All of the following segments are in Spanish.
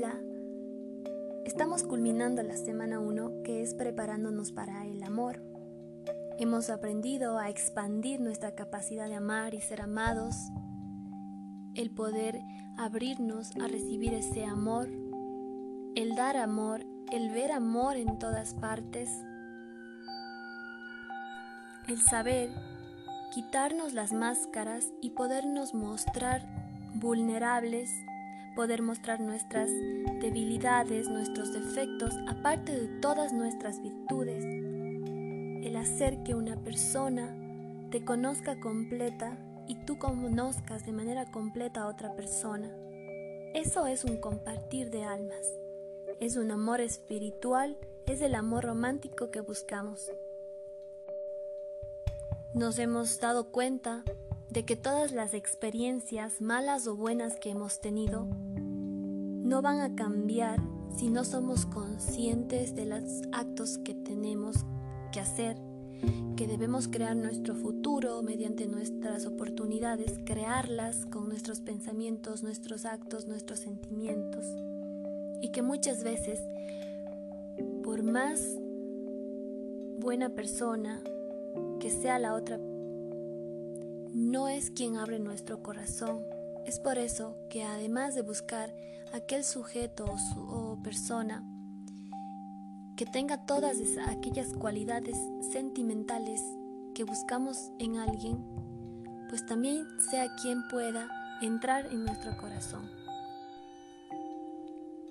Hola, estamos culminando la semana 1 que es preparándonos para el amor. Hemos aprendido a expandir nuestra capacidad de amar y ser amados, el poder abrirnos a recibir ese amor, el dar amor, el ver amor en todas partes, el saber quitarnos las máscaras y podernos mostrar vulnerables poder mostrar nuestras debilidades, nuestros defectos, aparte de todas nuestras virtudes. El hacer que una persona te conozca completa y tú conozcas de manera completa a otra persona. Eso es un compartir de almas. Es un amor espiritual, es el amor romántico que buscamos. Nos hemos dado cuenta de que todas las experiencias, malas o buenas que hemos tenido, no van a cambiar si no somos conscientes de los actos que tenemos que hacer, que debemos crear nuestro futuro mediante nuestras oportunidades, crearlas con nuestros pensamientos, nuestros actos, nuestros sentimientos. Y que muchas veces, por más buena persona que sea la otra no es quien abre nuestro corazón. Es por eso que además de buscar aquel sujeto o, persona que tenga todas aquellas cualidades sentimentales que buscamos en alguien, pues también sea quien pueda entrar en nuestro corazón.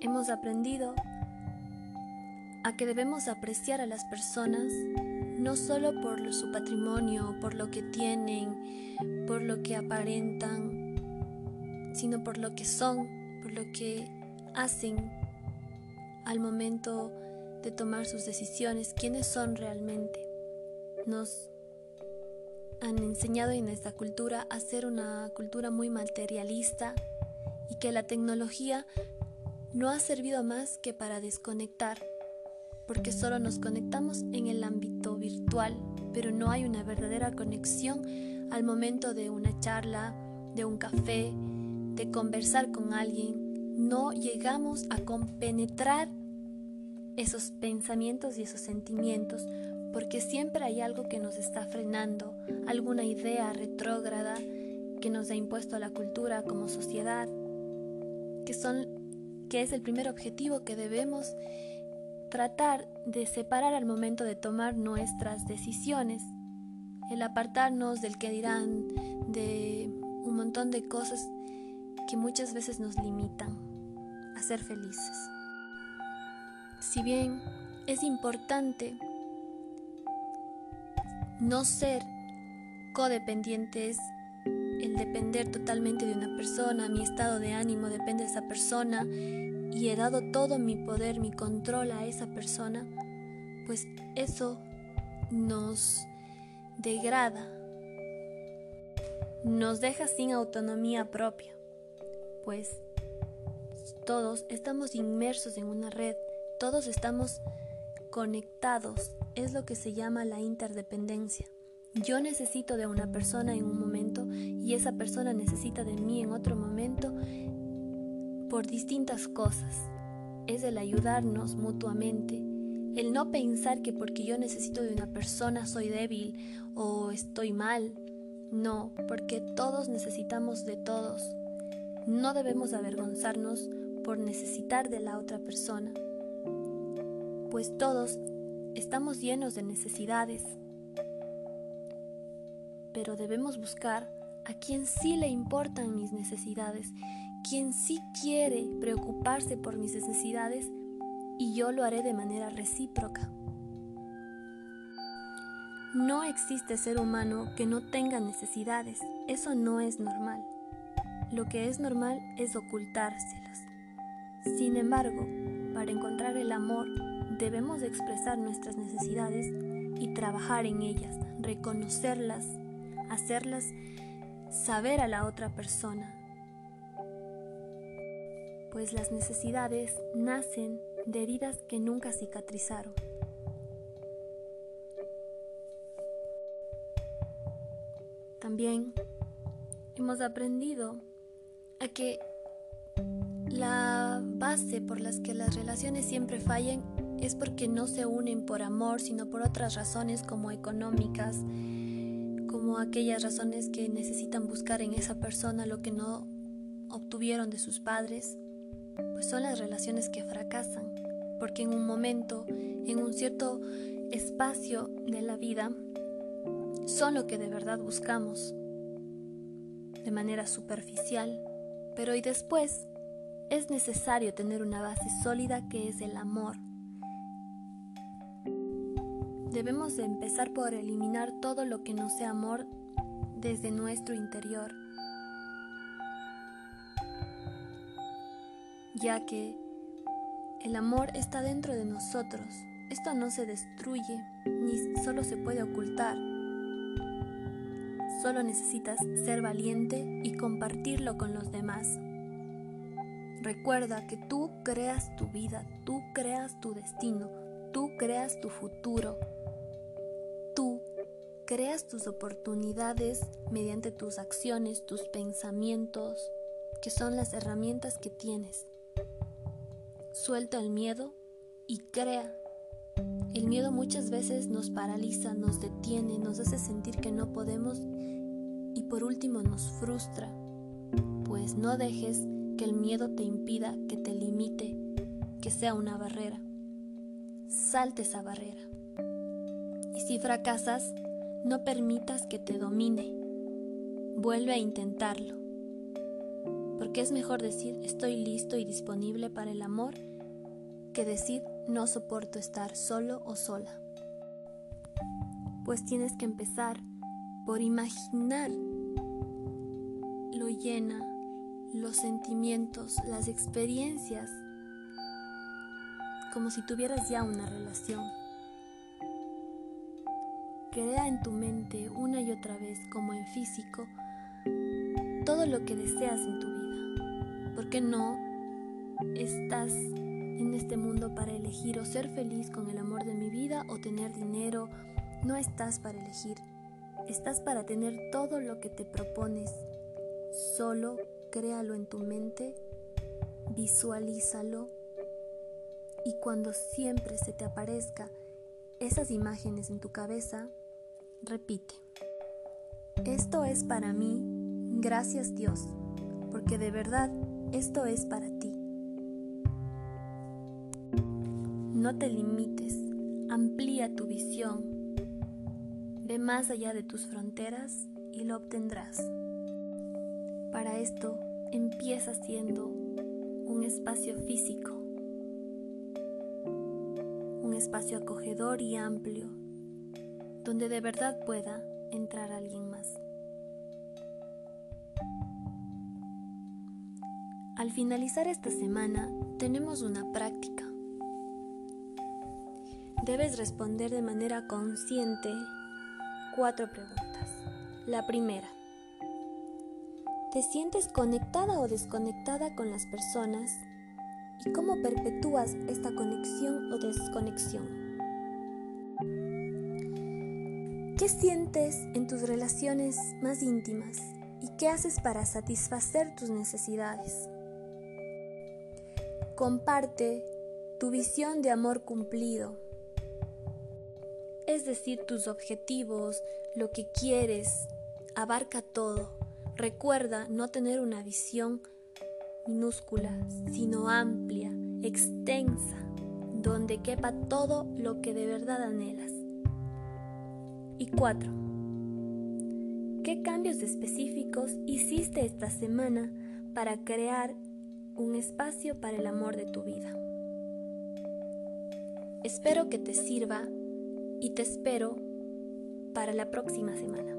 Hemos aprendido a que debemos apreciar a las personas no solo por su patrimonio, por lo que tienen, por lo que aparentan, sino por lo que son, por lo que hacen al momento de tomar sus decisiones, quiénes son realmente. Nos han enseñado en esta cultura a ser una cultura muy materialista y que la tecnología no ha servido más que para desconectar porque solo nos conectamos en el ámbito virtual, pero no hay una verdadera conexión al momento de una charla, de un café, de conversar con alguien. No llegamos a compenetrar esos pensamientos y esos sentimientos porque siempre hay algo que nos está frenando, alguna idea retrógrada que nos ha impuesto la cultura como sociedad, que son que es el primer objetivo que debemos tratar de separar al momento de tomar nuestras decisiones, el apartarnos del que dirán, de un montón de cosas que muchas veces nos limitan a ser felices. Si bien es importante no ser codependientes, el depender totalmente de una persona, mi estado de ánimo depende de esa persona, y he dado todo mi poder, mi control a esa persona, pues eso nos degrada, nos deja sin autonomía propia, pues todos estamos inmersos en una red, todos estamos conectados, es lo que se llama la interdependencia. Yo necesito de una persona en un momento y esa persona necesita de mí en otro momento por distintas cosas. Es el ayudarnos mutuamente, el no pensar que porque yo necesito de una persona soy débil o estoy mal. No, porque todos necesitamos de todos. No debemos avergonzarnos por necesitar de la otra persona, pues todos estamos llenos de necesidades. Pero debemos buscar a quien sí le importan mis necesidades quien sí quiere preocuparse por mis necesidades y yo lo haré de manera recíproca. No existe ser humano que no tenga necesidades, eso no es normal. Lo que es normal es ocultárselas. Sin embargo, para encontrar el amor debemos expresar nuestras necesidades y trabajar en ellas, reconocerlas, hacerlas saber a la otra persona, pues las necesidades nacen de heridas que nunca cicatrizaron. También hemos aprendido que la base por las que las relaciones siempre fallen es porque no se unen por amor, sino por otras razones como económicas, como aquellas razones que necesitan buscar en esa persona lo que no obtuvieron de sus padres, pues son las relaciones que fracasan, porque en un momento, en un cierto espacio de la vida, son lo que de verdad buscamos, de manera superficial, pero y después es necesario tener una base sólida que es el amor. Debemos de empezar por eliminar todo lo que no sea amor desde nuestro interior, ya que el amor está dentro de nosotros. Esto no se destruye ni solo se puede ocultar. Solo necesitas ser valiente y compartirlo con los demás. Recuerda que tú creas tu vida, tú creas tu destino, tú creas tu futuro. Tú creas tus oportunidades mediante tus acciones, tus pensamientos, que son las herramientas que tienes. Suelta el miedo y crea. El miedo muchas veces nos paraliza, nos detiene, nos hace sentir que no podemos y por último nos frustra. Pues no dejes que el miedo te impida, que te limite, que sea una barrera. Salte esa barrera. Y si fracasas, no permitas que te domine. Vuelve a intentarlo. Porque es mejor decir estoy listo y disponible para el amor que decir no soporto estar solo o sola. Pues tienes que empezar por imaginar lo llena los sentimientos, las experiencias, como si tuvieras ya una relación. Crea en tu mente una y otra vez, como en físico, todo lo que deseas en tu vida. Porque no estás en este mundo para elegir o ser feliz con el amor de mi vida o tener dinero. No estás para elegir. Estás para tener todo lo que te propones. Solo créalo en tu mente, visualízalo y cuando siempre se te aparezca esas imágenes en tu cabeza, repite. Esto es para mí, gracias Dios, porque de verdad esto es para ti. No te limites, amplía tu visión, ve más allá de tus fronteras y lo obtendrás. Para esto, empieza siendo un espacio físico, un espacio acogedor y amplio, donde de verdad pueda entrar alguien más. Al finalizar esta semana, tenemos una práctica. Debes responder de manera consciente cuatro preguntas. La primera, ¿Te sientes conectada o desconectada con las personas? ¿Y cómo perpetúas esta conexión o desconexión? ¿Qué sientes en tus relaciones más íntimas? ¿Y qué haces para satisfacer tus necesidades? Comparte tu visión de amor cumplido, es decir, tus objetivos, lo que quieres, abarca todo Recuerda no tener una visión minúscula, sino amplia, extensa, donde quepa todo lo que de verdad anhelas. Y cuatro, ¿qué cambios específicos hiciste esta semana para crear un espacio para el amor de tu vida? Espero que te sirva y te espero para la próxima semana.